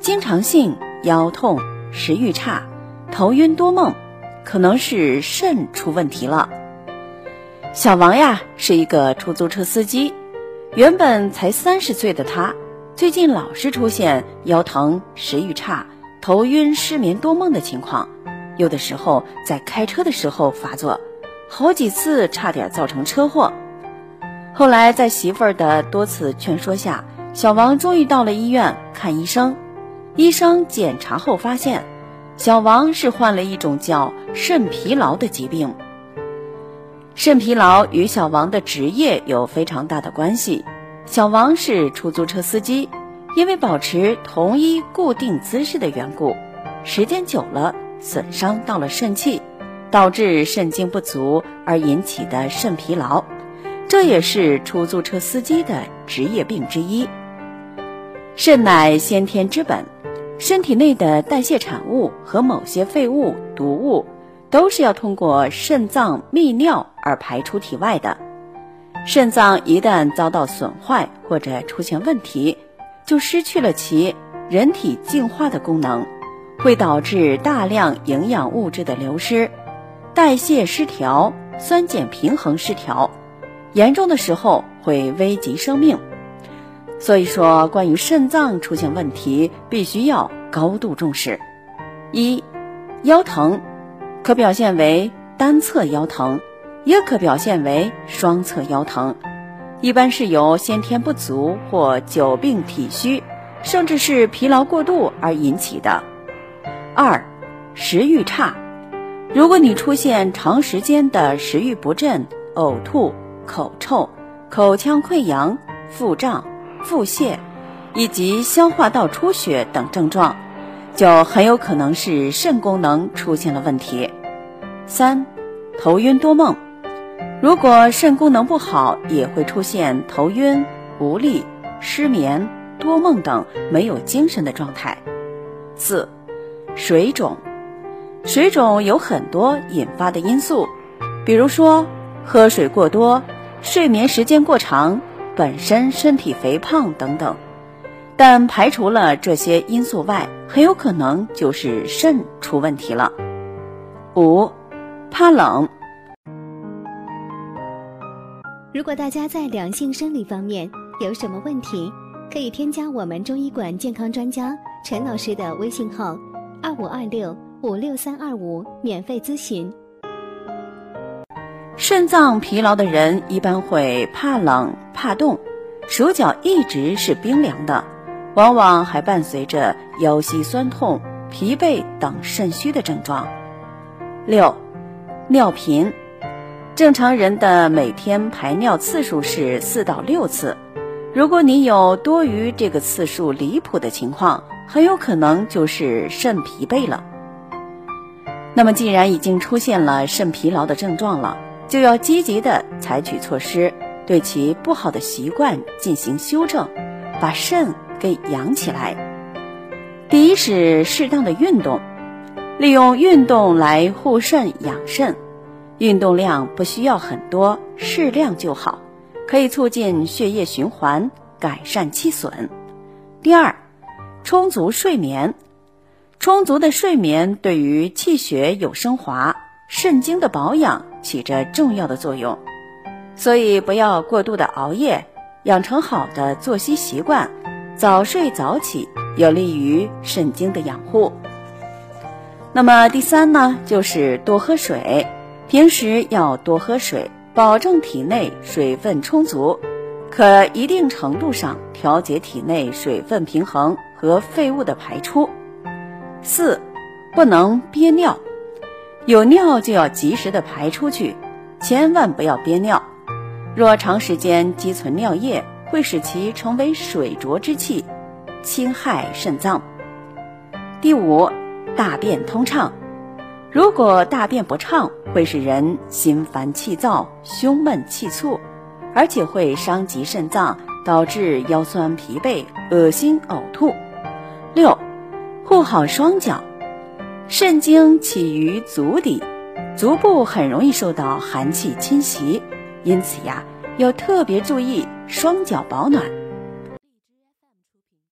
经常性腰痛、食欲差、头晕多梦，可能是肾出问题了。小王呀，是一个出租车司机，原本才三十岁的他，最近老是出现腰疼、食欲差、头晕、失眠多梦的情况，有的时候在开车的时候发作，好几次差点造成车祸。后来在媳妇儿的多次劝说下，小王终于到了医院看医生。医生检查后发现，小王是患了一种叫肾疲劳的疾病。肾疲劳与小王的职业有非常大的关系。小王是出租车司机，因为保持同一固定姿势的缘故，时间久了损伤到了肾气，导致肾精不足而引起的肾疲劳。这也是出租车司机的职业病之一。肾乃先天之本，身体内的代谢产物和某些废物、毒物，都是要通过肾脏泌尿而排出体外的。肾脏一旦遭到损坏或者出现问题，就失去了其人体净化的功能，会导致大量营养物质的流失，代谢失调，酸碱平衡失调。严重的时候会危及生命，所以说关于肾脏出现问题，必须要高度重视。一，腰疼，可表现为单侧腰疼，也可表现为双侧腰疼，一般是由先天不足或久病体虚，甚至是疲劳过度而引起的。二，食欲差，如果你出现长时间的食欲不振、呕吐。口臭、口腔溃疡、腹胀、腹泻，以及消化道出血等症状，就很有可能是肾功能出现了问题。三、头晕多梦，如果肾功能不好，也会出现头晕、无力、失眠、多梦等没有精神的状态。四、水肿，水肿有很多引发的因素，比如说喝水过多。睡眠时间过长，本身身体肥胖等等，但排除了这些因素外，很有可能就是肾出问题了。五，怕冷。如果大家在两性生理方面有什么问题，可以添加我们中医馆健康专家陈老师的微信号：二五二六五六三二五，免费咨询。肾脏疲劳的人一般会怕冷、怕冻，手脚一直是冰凉的，往往还伴随着腰膝酸痛、疲惫等肾虚的症状。六，尿频，正常人的每天排尿次数是四到六次，如果你有多于这个次数离谱的情况，很有可能就是肾疲惫了。那么，既然已经出现了肾疲劳的症状了。就要积极的采取措施，对其不好的习惯进行修正，把肾给养起来。第一是适当的运动，利用运动来护肾养肾，运动量不需要很多，适量就好，可以促进血液循环，改善气损。第二，充足睡眠，充足的睡眠对于气血有升华。肾精的保养起着重要的作用，所以不要过度的熬夜，养成好的作息习惯，早睡早起有利于肾精的养护。那么第三呢，就是多喝水，平时要多喝水，保证体内水分充足，可一定程度上调节体内水分平衡和废物的排出。四，不能憋尿。有尿就要及时的排出去，千万不要憋尿。若长时间积存尿液，会使其成为水浊之气，侵害肾脏。第五，大便通畅。如果大便不畅，会使人心烦气躁、胸闷气促，而且会伤及肾脏，导致腰酸疲惫、恶心呕吐。六，护好双脚。肾经起于足底，足部很容易受到寒气侵袭，因此呀，要特别注意双脚保暖。